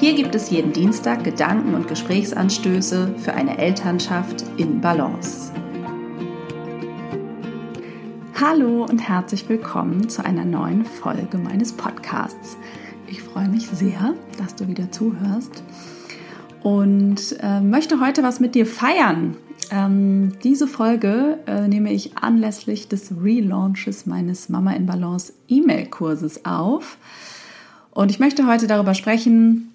Hier gibt es jeden Dienstag Gedanken und Gesprächsanstöße für eine Elternschaft in Balance. Hallo und herzlich willkommen zu einer neuen Folge meines Podcasts. Ich freue mich sehr, dass du wieder zuhörst und äh, möchte heute was mit dir feiern. Ähm, diese Folge äh, nehme ich anlässlich des Relaunches meines Mama in Balance E-Mail-Kurses auf. Und ich möchte heute darüber sprechen,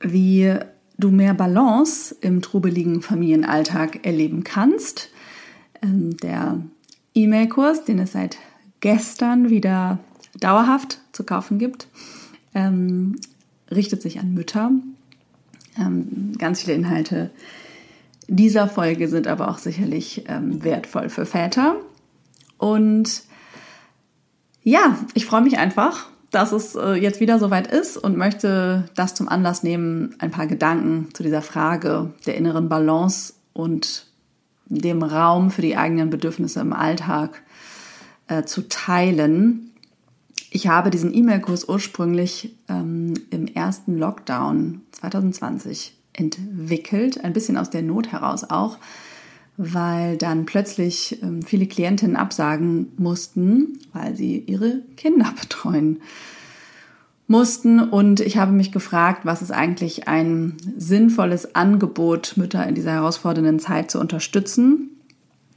wie du mehr Balance im trubeligen Familienalltag erleben kannst. Ähm, der E-Mail-Kurs, den es seit gestern wieder dauerhaft zu kaufen gibt, ähm, richtet sich an Mütter. Ähm, ganz viele Inhalte dieser Folge sind aber auch sicherlich wertvoll für Väter. Und ja, ich freue mich einfach, dass es äh, jetzt wieder soweit ist und möchte das zum Anlass nehmen, ein paar Gedanken zu dieser Frage der inneren Balance und dem Raum für die eigenen Bedürfnisse im Alltag äh, zu teilen. Ich habe diesen E-Mail-Kurs ursprünglich ähm, im ersten Lockdown 2020 entwickelt, ein bisschen aus der Not heraus auch, weil dann plötzlich ähm, viele Klientinnen absagen mussten, weil sie ihre Kinder betreuen mussten. Und ich habe mich gefragt, was ist eigentlich ein sinnvolles Angebot, Mütter in dieser herausfordernden Zeit zu unterstützen.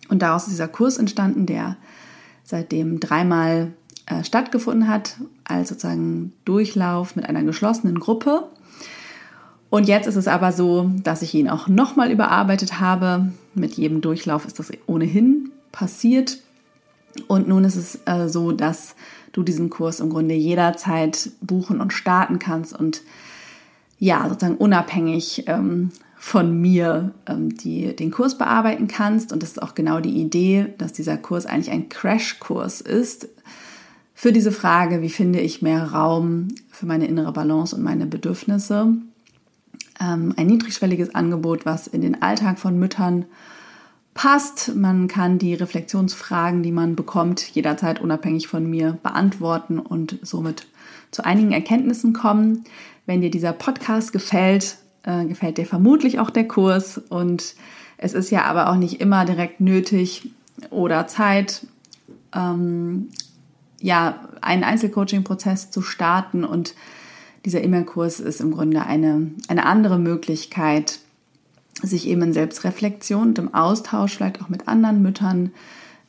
Und daraus ist dieser Kurs entstanden, der seitdem dreimal äh, stattgefunden hat, als sozusagen Durchlauf mit einer geschlossenen Gruppe. Und jetzt ist es aber so, dass ich ihn auch nochmal überarbeitet habe. Mit jedem Durchlauf ist das ohnehin passiert. Und nun ist es äh, so, dass du diesen Kurs im Grunde jederzeit buchen und starten kannst und ja, sozusagen unabhängig ähm, von mir ähm, die, den Kurs bearbeiten kannst. Und das ist auch genau die Idee, dass dieser Kurs eigentlich ein Crashkurs ist für diese Frage, wie finde ich mehr Raum für meine innere Balance und meine Bedürfnisse ähm, ein niedrigschwelliges Angebot, was in den Alltag von Müttern passt. Man kann die Reflexionsfragen, die man bekommt, jederzeit unabhängig von mir beantworten und somit zu einigen Erkenntnissen kommen. Wenn dir dieser Podcast gefällt, äh, gefällt dir vermutlich auch der Kurs und es ist ja aber auch nicht immer direkt nötig oder Zeit, ähm, ja, einen Einzelcoaching-Prozess zu starten und dieser E-Mail-Kurs ist im Grunde eine, eine andere Möglichkeit, sich eben in Selbstreflexion und im Austausch vielleicht auch mit anderen Müttern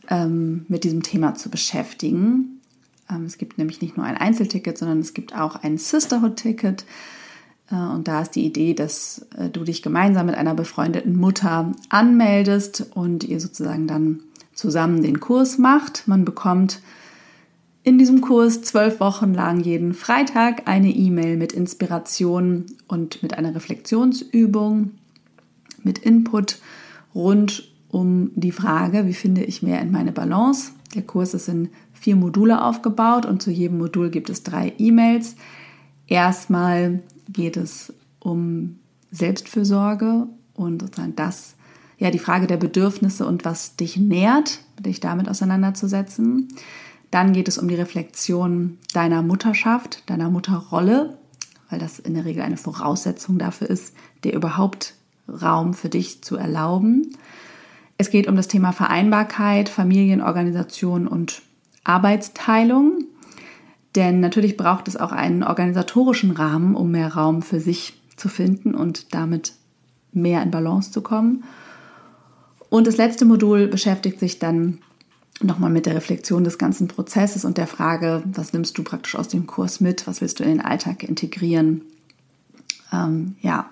ähm, mit diesem Thema zu beschäftigen. Ähm, es gibt nämlich nicht nur ein Einzelticket, sondern es gibt auch ein Sisterhood-Ticket. Äh, und da ist die Idee, dass äh, du dich gemeinsam mit einer befreundeten Mutter anmeldest und ihr sozusagen dann zusammen den Kurs macht. Man bekommt in diesem Kurs zwölf Wochen lang jeden Freitag eine E-Mail mit Inspiration und mit einer Reflexionsübung, mit Input rund um die Frage, wie finde ich mehr in meine Balance. Der Kurs ist in vier Module aufgebaut und zu jedem Modul gibt es drei E-Mails. Erstmal geht es um Selbstfürsorge und sozusagen das, ja, die Frage der Bedürfnisse und was dich nährt, dich damit auseinanderzusetzen. Dann geht es um die Reflexion deiner Mutterschaft, deiner Mutterrolle, weil das in der Regel eine Voraussetzung dafür ist, dir überhaupt Raum für dich zu erlauben. Es geht um das Thema Vereinbarkeit, Familienorganisation und Arbeitsteilung. Denn natürlich braucht es auch einen organisatorischen Rahmen, um mehr Raum für sich zu finden und damit mehr in Balance zu kommen. Und das letzte Modul beschäftigt sich dann nochmal mit der Reflexion des ganzen Prozesses und der Frage, was nimmst du praktisch aus dem Kurs mit, was willst du in den Alltag integrieren. Ähm, ja,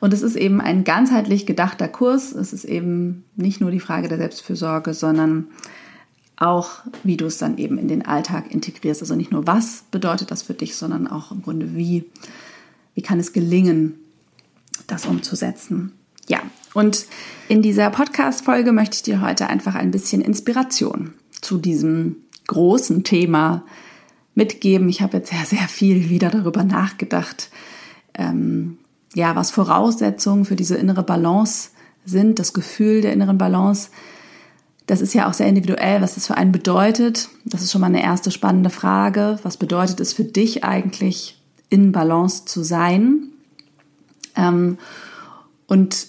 und es ist eben ein ganzheitlich gedachter Kurs. Es ist eben nicht nur die Frage der Selbstfürsorge, sondern auch, wie du es dann eben in den Alltag integrierst. Also nicht nur, was bedeutet das für dich, sondern auch im Grunde, wie, wie kann es gelingen, das umzusetzen. Ja, und in dieser Podcast-Folge möchte ich dir heute einfach ein bisschen Inspiration zu diesem großen Thema mitgeben. Ich habe jetzt sehr, sehr viel wieder darüber nachgedacht, ähm, ja, was Voraussetzungen für diese innere Balance sind, das Gefühl der inneren Balance. Das ist ja auch sehr individuell, was das für einen bedeutet. Das ist schon mal eine erste spannende Frage. Was bedeutet es für dich eigentlich, in Balance zu sein? Ähm, und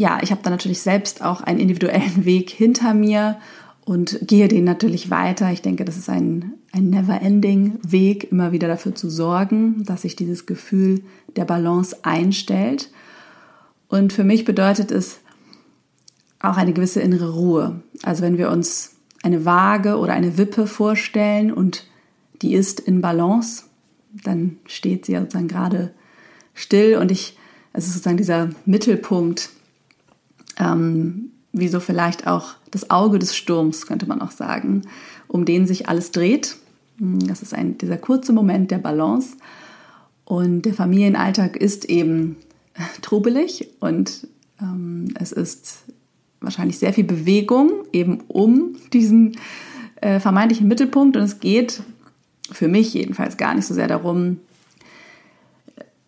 ja, ich habe da natürlich selbst auch einen individuellen Weg hinter mir und gehe den natürlich weiter. Ich denke, das ist ein, ein never-ending Weg, immer wieder dafür zu sorgen, dass sich dieses Gefühl der Balance einstellt. Und für mich bedeutet es auch eine gewisse innere Ruhe. Also wenn wir uns eine Waage oder eine Wippe vorstellen und die ist in Balance, dann steht sie sozusagen gerade still und ich, es ist sozusagen dieser Mittelpunkt, ähm, wie so vielleicht auch das Auge des Sturms, könnte man auch sagen, um den sich alles dreht. Das ist ein, dieser kurze Moment der Balance. Und der Familienalltag ist eben trubelig und ähm, es ist wahrscheinlich sehr viel Bewegung eben um diesen äh, vermeintlichen Mittelpunkt. Und es geht für mich jedenfalls gar nicht so sehr darum,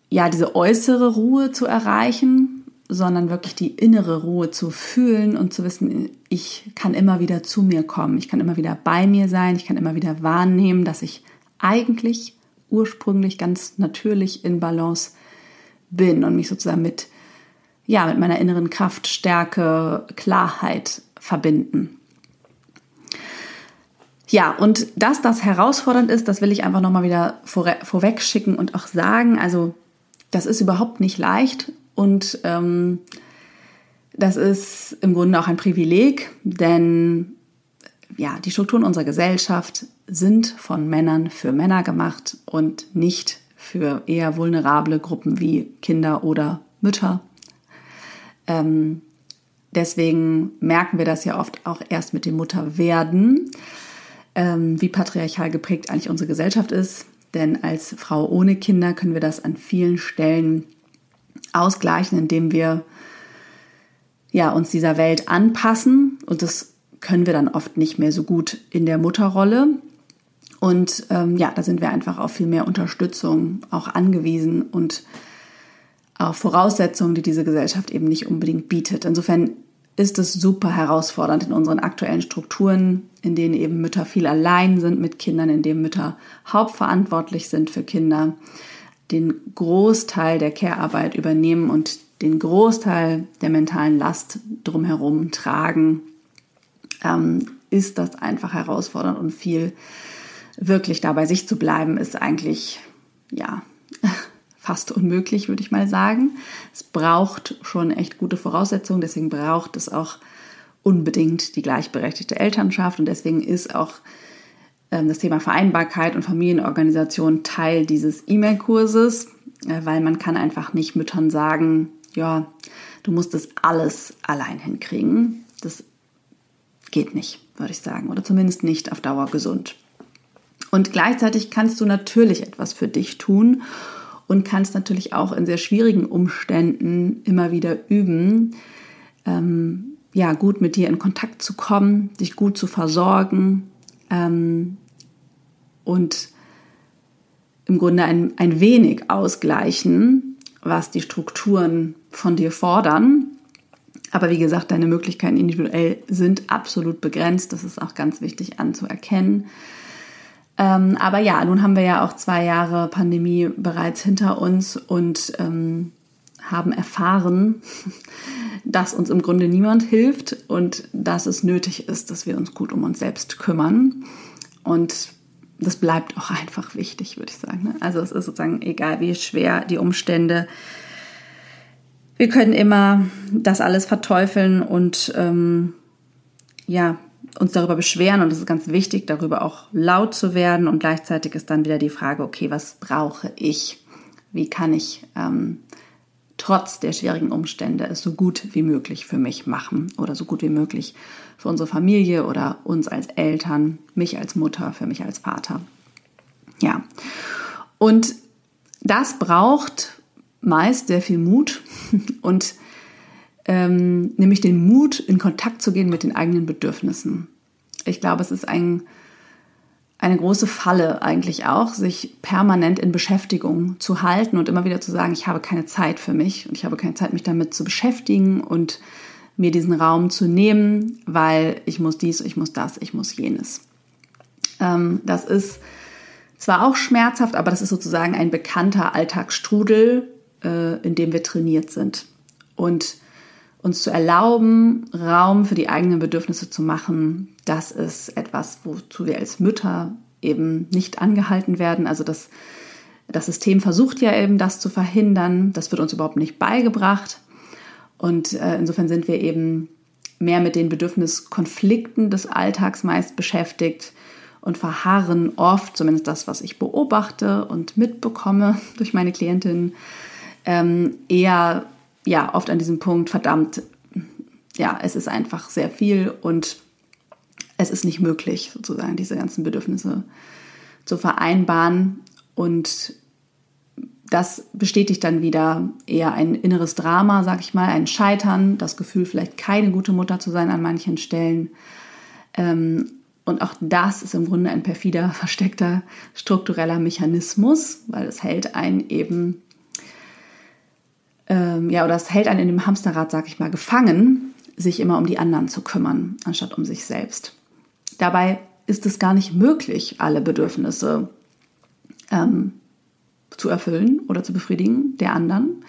ja, diese äußere Ruhe zu erreichen, sondern wirklich die innere Ruhe zu fühlen und zu wissen, ich kann immer wieder zu mir kommen, ich kann immer wieder bei mir sein, ich kann immer wieder wahrnehmen, dass ich eigentlich ursprünglich ganz natürlich in Balance bin und mich sozusagen mit, ja, mit meiner inneren Kraft, Stärke, Klarheit verbinden. Ja, und dass das herausfordernd ist, das will ich einfach nochmal wieder vor, vorweg schicken und auch sagen. Also, das ist überhaupt nicht leicht und ähm, das ist im Grunde auch ein Privileg, denn ja, die Strukturen unserer Gesellschaft sind von Männern für Männer gemacht und nicht für eher vulnerable Gruppen wie Kinder oder Mütter. Ähm, deswegen merken wir das ja oft auch erst mit dem Mutterwerden, ähm, wie patriarchal geprägt eigentlich unsere Gesellschaft ist. Denn als Frau ohne Kinder können wir das an vielen Stellen ausgleichen, indem wir ja, uns dieser Welt anpassen. Und das können wir dann oft nicht mehr so gut in der Mutterrolle. Und ähm, ja, da sind wir einfach auf viel mehr Unterstützung auch angewiesen und auf Voraussetzungen, die diese Gesellschaft eben nicht unbedingt bietet. Insofern ist es super herausfordernd in unseren aktuellen Strukturen, in denen eben Mütter viel allein sind mit Kindern, in denen Mütter hauptverantwortlich sind für Kinder, den Großteil der Care-Arbeit übernehmen und den Großteil der mentalen Last drumherum tragen, ähm, ist das einfach herausfordernd und viel wirklich da bei sich zu bleiben, ist eigentlich, ja, fast unmöglich, würde ich mal sagen. Es braucht schon echt gute Voraussetzungen, deswegen braucht es auch unbedingt die gleichberechtigte Elternschaft und deswegen ist auch das Thema Vereinbarkeit und Familienorganisation Teil dieses E-Mail-Kurses, äh, weil man kann einfach nicht Müttern sagen, ja, du musst das alles allein hinkriegen. Das geht nicht, würde ich sagen, oder zumindest nicht auf Dauer gesund. Und gleichzeitig kannst du natürlich etwas für dich tun und kannst natürlich auch in sehr schwierigen Umständen immer wieder üben, ähm, ja, gut mit dir in Kontakt zu kommen, dich gut zu versorgen ähm, und im Grunde ein, ein wenig ausgleichen, was die Strukturen von dir fordern. Aber wie gesagt, deine Möglichkeiten individuell sind absolut begrenzt. Das ist auch ganz wichtig anzuerkennen. Ähm, aber ja, nun haben wir ja auch zwei Jahre Pandemie bereits hinter uns und ähm, haben erfahren, dass uns im Grunde niemand hilft und dass es nötig ist, dass wir uns gut um uns selbst kümmern. Und das bleibt auch einfach wichtig, würde ich sagen. Ne? Also es ist sozusagen egal, wie schwer die Umstände. Wir können immer das alles verteufeln und ähm, ja, uns darüber beschweren und es ist ganz wichtig, darüber auch laut zu werden und gleichzeitig ist dann wieder die Frage, okay, was brauche ich? Wie kann ich ähm, trotz der schwierigen Umstände es so gut wie möglich für mich machen oder so gut wie möglich für unsere Familie oder uns als Eltern, mich als Mutter, für mich als Vater. Ja, und das braucht meist sehr viel Mut und ähm, nämlich den Mut, in Kontakt zu gehen mit den eigenen Bedürfnissen. Ich glaube, es ist ein, eine große Falle eigentlich auch, sich permanent in Beschäftigung zu halten und immer wieder zu sagen, ich habe keine Zeit für mich und ich habe keine Zeit, mich damit zu beschäftigen und mir diesen Raum zu nehmen, weil ich muss dies, ich muss das, ich muss jenes. Ähm, das ist zwar auch schmerzhaft, aber das ist sozusagen ein bekannter Alltagsstrudel, äh, in dem wir trainiert sind. Und uns zu erlauben, Raum für die eigenen Bedürfnisse zu machen, das ist etwas, wozu wir als Mütter eben nicht angehalten werden. Also das, das System versucht ja eben, das zu verhindern. Das wird uns überhaupt nicht beigebracht. Und äh, insofern sind wir eben mehr mit den Bedürfniskonflikten des Alltags meist beschäftigt und verharren oft, zumindest das, was ich beobachte und mitbekomme durch meine Klientinnen, ähm, eher ja oft an diesem Punkt, verdammt, ja, es ist einfach sehr viel und es ist nicht möglich, sozusagen diese ganzen Bedürfnisse zu vereinbaren. Und das bestätigt dann wieder eher ein inneres Drama, sag ich mal, ein Scheitern, das Gefühl, vielleicht keine gute Mutter zu sein an manchen Stellen. Ähm, und auch das ist im Grunde ein perfider, versteckter struktureller Mechanismus, weil es hält einen eben ähm, ja, oder es hält einen in dem Hamsterrad, sag ich mal, gefangen, sich immer um die anderen zu kümmern, anstatt um sich selbst. Dabei ist es gar nicht möglich, alle Bedürfnisse ähm, zu erfüllen oder zu befriedigen der anderen.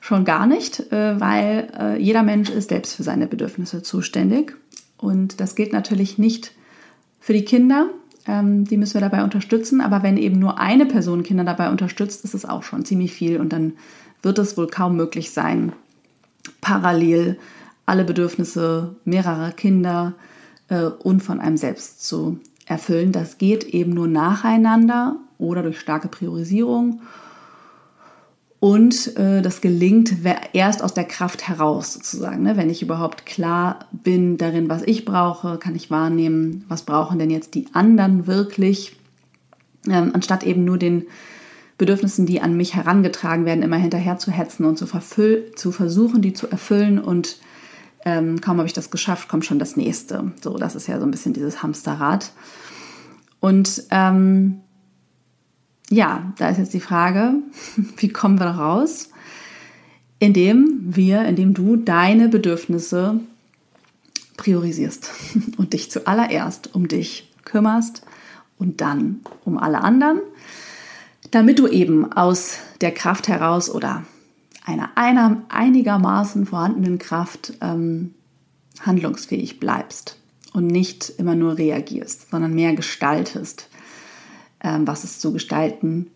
Schon gar nicht, äh, weil äh, jeder Mensch ist selbst für seine Bedürfnisse zuständig. Und das gilt natürlich nicht für die Kinder. Ähm, die müssen wir dabei unterstützen. Aber wenn eben nur eine Person Kinder dabei unterstützt, ist es auch schon ziemlich viel. Und dann wird es wohl kaum möglich sein, parallel alle Bedürfnisse mehrerer Kinder äh, und von einem selbst zu erfüllen. Das geht eben nur nacheinander oder durch starke Priorisierung. Und äh, das gelingt erst aus der Kraft heraus, sozusagen. Ne? Wenn ich überhaupt klar bin darin, was ich brauche, kann ich wahrnehmen, was brauchen denn jetzt die anderen wirklich, ähm, anstatt eben nur den Bedürfnissen, die an mich herangetragen werden, immer hinterher zu hetzen und zu, zu versuchen, die zu erfüllen. Und ähm, kaum habe ich das geschafft, kommt schon das nächste. So, das ist ja so ein bisschen dieses Hamsterrad. Und ähm, ja, da ist jetzt die Frage, wie kommen wir raus? Indem wir, indem du deine Bedürfnisse priorisierst und dich zuallererst um dich kümmerst und dann um alle anderen damit du eben aus der Kraft heraus oder einer, einer einigermaßen vorhandenen Kraft ähm, handlungsfähig bleibst und nicht immer nur reagierst, sondern mehr gestaltest, ähm, was es zu gestalten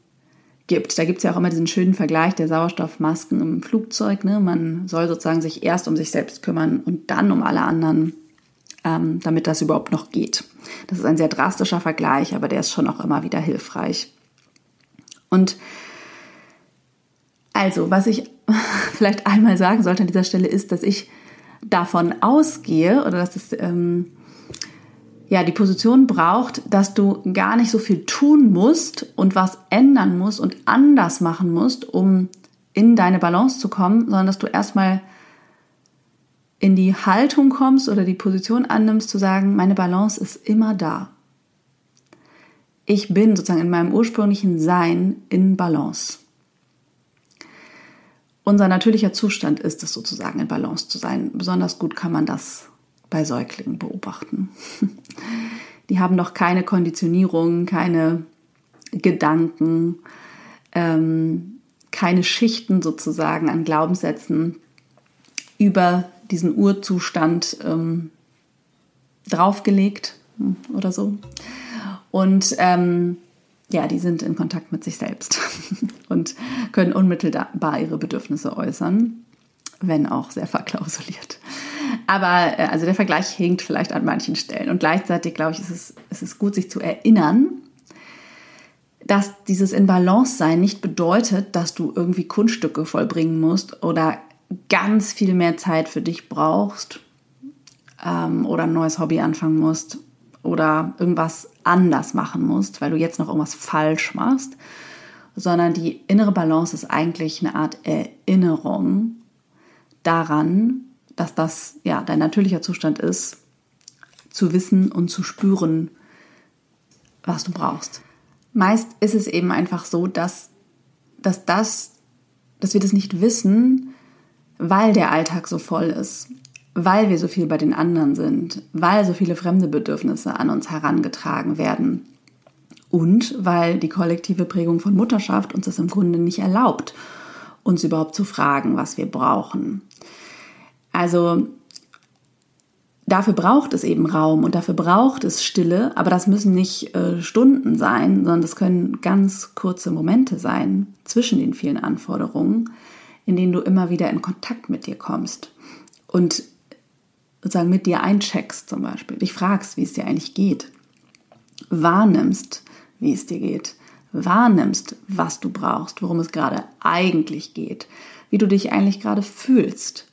gibt. Da gibt es ja auch immer diesen schönen Vergleich der Sauerstoffmasken im Flugzeug. Ne? Man soll sozusagen sich erst um sich selbst kümmern und dann um alle anderen, ähm, damit das überhaupt noch geht. Das ist ein sehr drastischer Vergleich, aber der ist schon auch immer wieder hilfreich. Und also, was ich vielleicht einmal sagen sollte an dieser Stelle ist, dass ich davon ausgehe oder dass es ähm, ja die Position braucht, dass du gar nicht so viel tun musst und was ändern musst und anders machen musst, um in deine Balance zu kommen, sondern dass du erstmal in die Haltung kommst oder die Position annimmst, zu sagen, meine Balance ist immer da ich bin sozusagen in meinem ursprünglichen Sein in Balance. Unser natürlicher Zustand ist es sozusagen in Balance zu sein. Besonders gut kann man das bei Säuglingen beobachten. Die haben noch keine Konditionierung, keine Gedanken, ähm, keine Schichten sozusagen an Glaubenssätzen über diesen Urzustand ähm, draufgelegt hm, oder so. Und ähm, ja, die sind in Kontakt mit sich selbst und können unmittelbar ihre Bedürfnisse äußern, wenn auch sehr verklausuliert. Aber äh, also der Vergleich hinkt vielleicht an manchen Stellen. Und gleichzeitig, glaube ich, ist es, ist gut, sich zu erinnern, dass dieses in Balance sein nicht bedeutet, dass du irgendwie Kunststücke vollbringen musst oder ganz viel mehr Zeit für dich brauchst ähm, oder ein neues Hobby anfangen musst oder irgendwas anders machen musst, weil du jetzt noch irgendwas falsch machst, sondern die innere Balance ist eigentlich eine Art Erinnerung daran, dass das ja dein natürlicher Zustand ist, zu wissen und zu spüren, was du brauchst. Meist ist es eben einfach so, dass, dass das, dass wir das nicht wissen, weil der Alltag so voll ist, weil wir so viel bei den anderen sind, weil so viele fremde Bedürfnisse an uns herangetragen werden und weil die kollektive Prägung von Mutterschaft uns das im Grunde nicht erlaubt, uns überhaupt zu fragen, was wir brauchen. Also dafür braucht es eben Raum und dafür braucht es Stille, aber das müssen nicht äh, Stunden sein, sondern das können ganz kurze Momente sein zwischen den vielen Anforderungen, in denen du immer wieder in Kontakt mit dir kommst und sozusagen mit dir eincheckst zum Beispiel, dich fragst, wie es dir eigentlich geht, wahrnimmst, wie es dir geht, wahrnimmst, was du brauchst, worum es gerade eigentlich geht, wie du dich eigentlich gerade fühlst.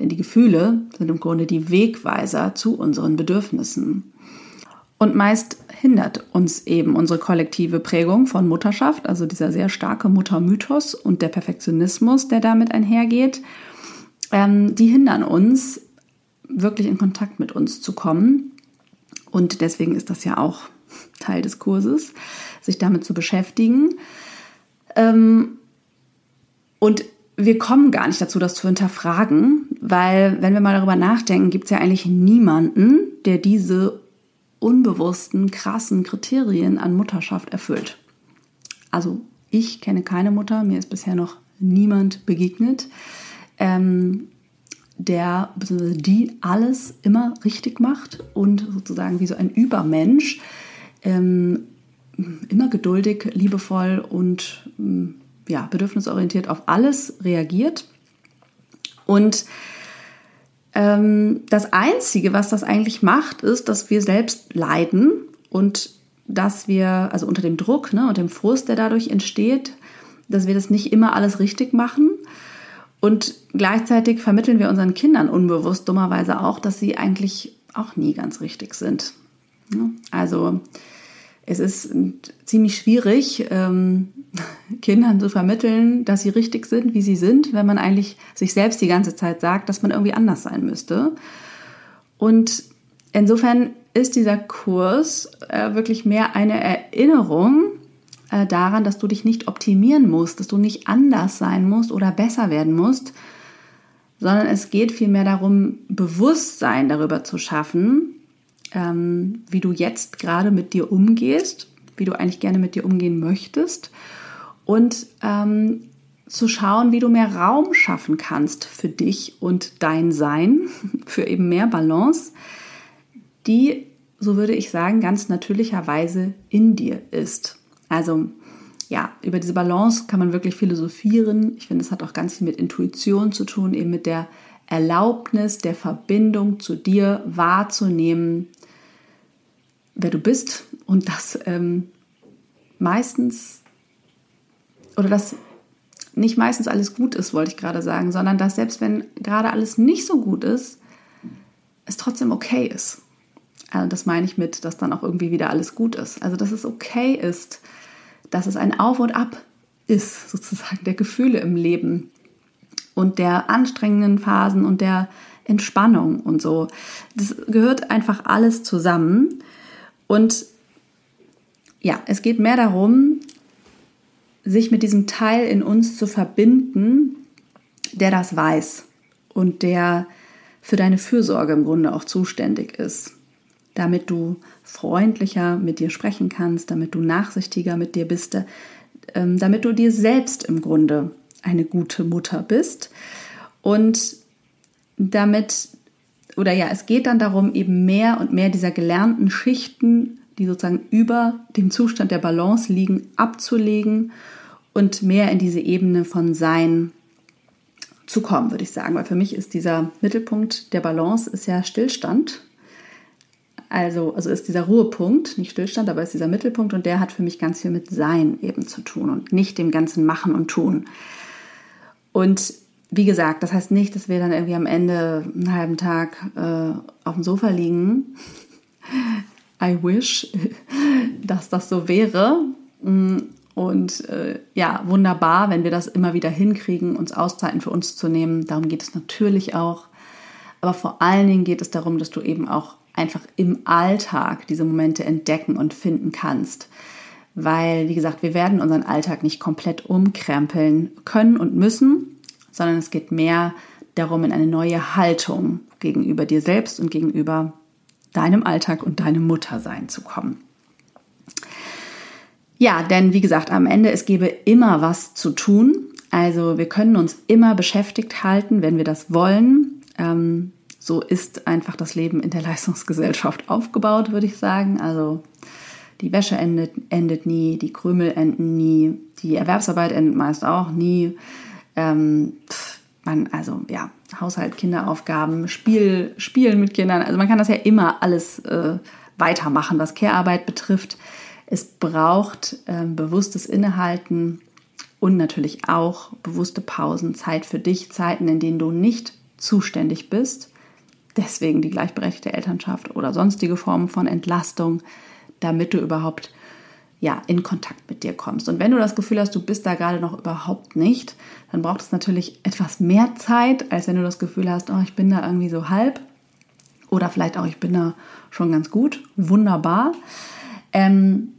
Denn die Gefühle sind im Grunde die Wegweiser zu unseren Bedürfnissen. Und meist hindert uns eben unsere kollektive Prägung von Mutterschaft, also dieser sehr starke Muttermythos und der Perfektionismus, der damit einhergeht, ähm, die hindern uns, wirklich in Kontakt mit uns zu kommen. Und deswegen ist das ja auch Teil des Kurses, sich damit zu beschäftigen. Ähm, und wir kommen gar nicht dazu, das zu hinterfragen, weil wenn wir mal darüber nachdenken, gibt es ja eigentlich niemanden, der diese unbewussten, krassen Kriterien an Mutterschaft erfüllt. Also ich kenne keine Mutter, mir ist bisher noch niemand begegnet, ähm, der bzw. die alles immer richtig macht und sozusagen wie so ein Übermensch ähm, immer geduldig, liebevoll und ähm, ja, bedürfnisorientiert auf alles reagiert. Und ähm, das Einzige, was das eigentlich macht, ist, dass wir selbst leiden und dass wir, also unter dem Druck ne, und dem Frust, der dadurch entsteht, dass wir das nicht immer alles richtig machen. Und gleichzeitig vermitteln wir unseren Kindern unbewusst dummerweise auch, dass sie eigentlich auch nie ganz richtig sind. Also es ist ziemlich schwierig, ähm, Kindern zu vermitteln, dass sie richtig sind, wie sie sind, wenn man eigentlich sich selbst die ganze Zeit sagt, dass man irgendwie anders sein müsste. Und insofern ist dieser Kurs äh, wirklich mehr eine Erinnerung äh, daran, dass du dich nicht optimieren musst, dass du nicht anders sein musst oder besser werden musst, sondern es geht vielmehr darum, Bewusstsein darüber zu schaffen, ähm, wie du jetzt gerade mit dir umgehst, wie du eigentlich gerne mit dir umgehen möchtest und ähm, zu schauen, wie du mehr Raum schaffen kannst für dich und dein Sein, für eben mehr Balance, die, so würde ich sagen, ganz natürlicherweise in dir ist. Also ja, über diese Balance kann man wirklich philosophieren. Ich finde, es hat auch ganz viel mit Intuition zu tun, eben mit der Erlaubnis der Verbindung zu dir wahrzunehmen, wer du bist und dass ähm, meistens oder dass nicht meistens alles gut ist, wollte ich gerade sagen, sondern dass selbst wenn gerade alles nicht so gut ist, es trotzdem okay ist. Also das meine ich mit, dass dann auch irgendwie wieder alles gut ist. Also dass es okay ist, dass es ein Auf und Ab ist, sozusagen der Gefühle im Leben und der anstrengenden Phasen und der Entspannung und so. Das gehört einfach alles zusammen. Und ja, es geht mehr darum, sich mit diesem Teil in uns zu verbinden, der das weiß und der für deine Fürsorge im Grunde auch zuständig ist, damit du freundlicher mit dir sprechen kannst, damit du nachsichtiger mit dir bist, ähm, damit du dir selbst im Grunde eine gute Mutter bist und damit oder ja, es geht dann darum, eben mehr und mehr dieser gelernten Schichten, die sozusagen über dem Zustand der Balance liegen, abzulegen und mehr in diese Ebene von Sein zu kommen, würde ich sagen. Weil für mich ist dieser Mittelpunkt der Balance ist ja Stillstand. Also, also ist dieser Ruhepunkt, nicht Stillstand, aber ist dieser Mittelpunkt und der hat für mich ganz viel mit Sein eben zu tun und nicht dem ganzen Machen und Tun. Und wie gesagt, das heißt nicht, dass wir dann irgendwie am Ende einen halben Tag äh, auf dem Sofa liegen. I wish, dass das so wäre. Mm, und äh, ja, wunderbar, wenn wir das immer wieder hinkriegen, uns Auszeiten für uns zu nehmen. Darum geht es natürlich auch. Aber vor allen Dingen geht es darum, dass du eben auch einfach im Alltag diese Momente entdecken und finden kannst. Weil, wie gesagt, wir werden unseren Alltag nicht komplett umkrempeln können und müssen, sondern es geht mehr darum, in eine neue Haltung gegenüber dir selbst und gegenüber deinem Alltag und deinem Muttersein zu kommen. Ja, denn wie gesagt, am Ende, es gäbe immer was zu tun. Also wir können uns immer beschäftigt halten, wenn wir das wollen. Ähm, so ist einfach das Leben in der Leistungsgesellschaft aufgebaut, würde ich sagen. Also die Wäsche endet, endet nie, die Krümel enden nie, die Erwerbsarbeit endet meist auch nie. Ähm, man, also ja, Haushalt, Kinderaufgaben, Spiel, Spielen mit Kindern. Also man kann das ja immer alles äh, weitermachen, was Care-Arbeit betrifft. Es braucht äh, bewusstes Innehalten und natürlich auch bewusste Pausen, Zeit für dich, Zeiten, in denen du nicht zuständig bist. Deswegen die gleichberechtigte Elternschaft oder sonstige Formen von Entlastung, damit du überhaupt ja, in Kontakt mit dir kommst. Und wenn du das Gefühl hast, du bist da gerade noch überhaupt nicht, dann braucht es natürlich etwas mehr Zeit, als wenn du das Gefühl hast, oh, ich bin da irgendwie so halb. Oder vielleicht auch, ich bin da schon ganz gut. Wunderbar. Ähm,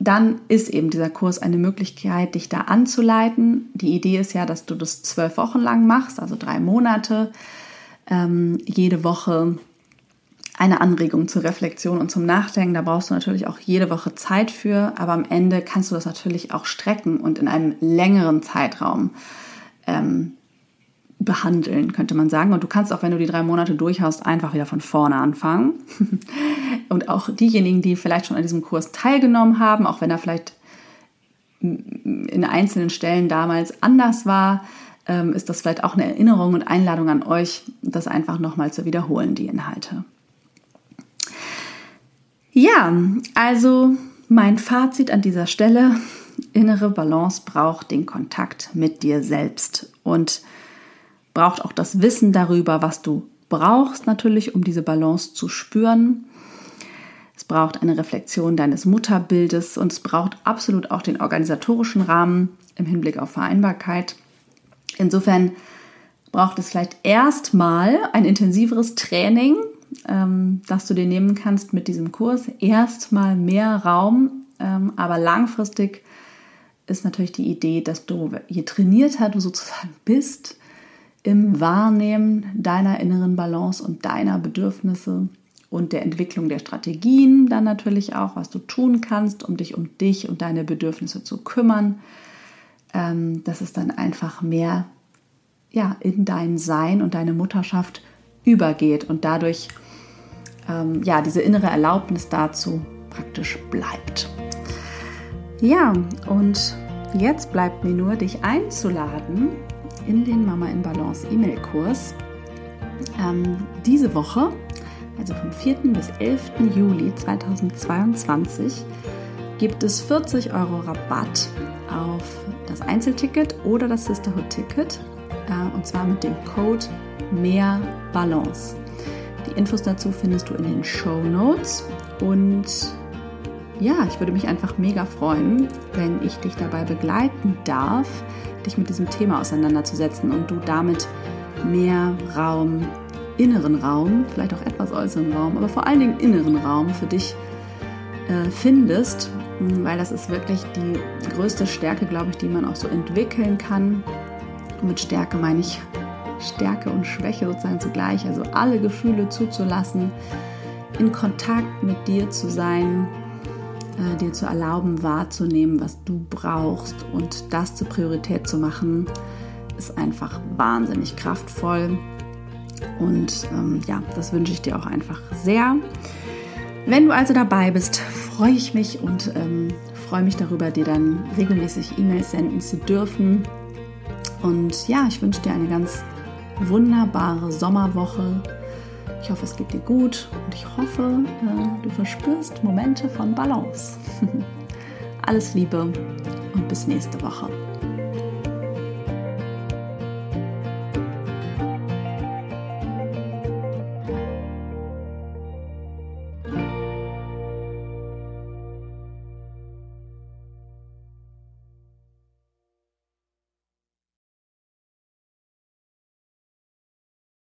dann ist eben dieser Kurs eine Möglichkeit, dich da anzuleiten. Die Idee ist ja, dass du das zwölf Wochen lang machst, also drei Monate, ähm, jede Woche eine Anregung zur Reflexion und zum Nachdenken. Da brauchst du natürlich auch jede Woche Zeit für, aber am Ende kannst du das natürlich auch strecken und in einem längeren Zeitraum ähm, behandeln, könnte man sagen. Und du kannst auch, wenn du die drei Monate durch hast, einfach wieder von vorne anfangen. Und auch diejenigen, die vielleicht schon an diesem Kurs teilgenommen haben, auch wenn er vielleicht in einzelnen Stellen damals anders war, ähm, ist das vielleicht auch eine Erinnerung und Einladung an euch, das einfach nochmal zu wiederholen, die Inhalte. Ja, also mein Fazit an dieser Stelle, innere Balance braucht den Kontakt mit dir selbst und braucht auch das Wissen darüber, was du brauchst natürlich, um diese Balance zu spüren. Es braucht eine Reflexion deines Mutterbildes und es braucht absolut auch den organisatorischen Rahmen im Hinblick auf Vereinbarkeit. Insofern braucht es vielleicht erstmal ein intensiveres Training, ähm, das du dir nehmen kannst mit diesem Kurs. Erstmal mehr Raum, ähm, aber langfristig ist natürlich die Idee, dass du, je trainierter du sozusagen bist, im Wahrnehmen deiner inneren Balance und deiner Bedürfnisse und der Entwicklung der Strategien dann natürlich auch, was du tun kannst, um dich um dich und deine Bedürfnisse zu kümmern, ähm, dass es dann einfach mehr ja, in dein Sein und deine Mutterschaft übergeht und dadurch ähm, ja, diese innere Erlaubnis dazu praktisch bleibt. Ja, und jetzt bleibt mir nur, dich einzuladen in den Mama in Balance E-Mail-Kurs. Ähm, diese Woche, also vom 4. bis 11. Juli 2022, gibt es 40 Euro Rabatt auf das Einzelticket oder das Sisterhood-Ticket. Äh, und zwar mit dem Code mehr Balance. Die Infos dazu findest du in den Show Notes. Und ja, ich würde mich einfach mega freuen, wenn ich dich dabei begleiten darf, dich mit diesem Thema auseinanderzusetzen und du damit mehr Raum, inneren Raum, vielleicht auch etwas äußeren Raum, aber vor allen Dingen inneren Raum für dich äh, findest, weil das ist wirklich die größte Stärke, glaube ich, die man auch so entwickeln kann. Und mit Stärke meine ich Stärke und Schwäche sozusagen zugleich, also alle Gefühle zuzulassen, in Kontakt mit dir zu sein, äh, dir zu erlauben, wahrzunehmen, was du brauchst und das zur Priorität zu machen, ist einfach wahnsinnig kraftvoll. Und ähm, ja, das wünsche ich dir auch einfach sehr. Wenn du also dabei bist, freue ich mich und ähm, freue mich darüber, dir dann regelmäßig E-Mails senden zu dürfen. Und ja, ich wünsche dir eine ganz wunderbare Sommerwoche. Ich hoffe, es geht dir gut und ich hoffe, äh, du verspürst Momente von Balance. Alles Liebe und bis nächste Woche.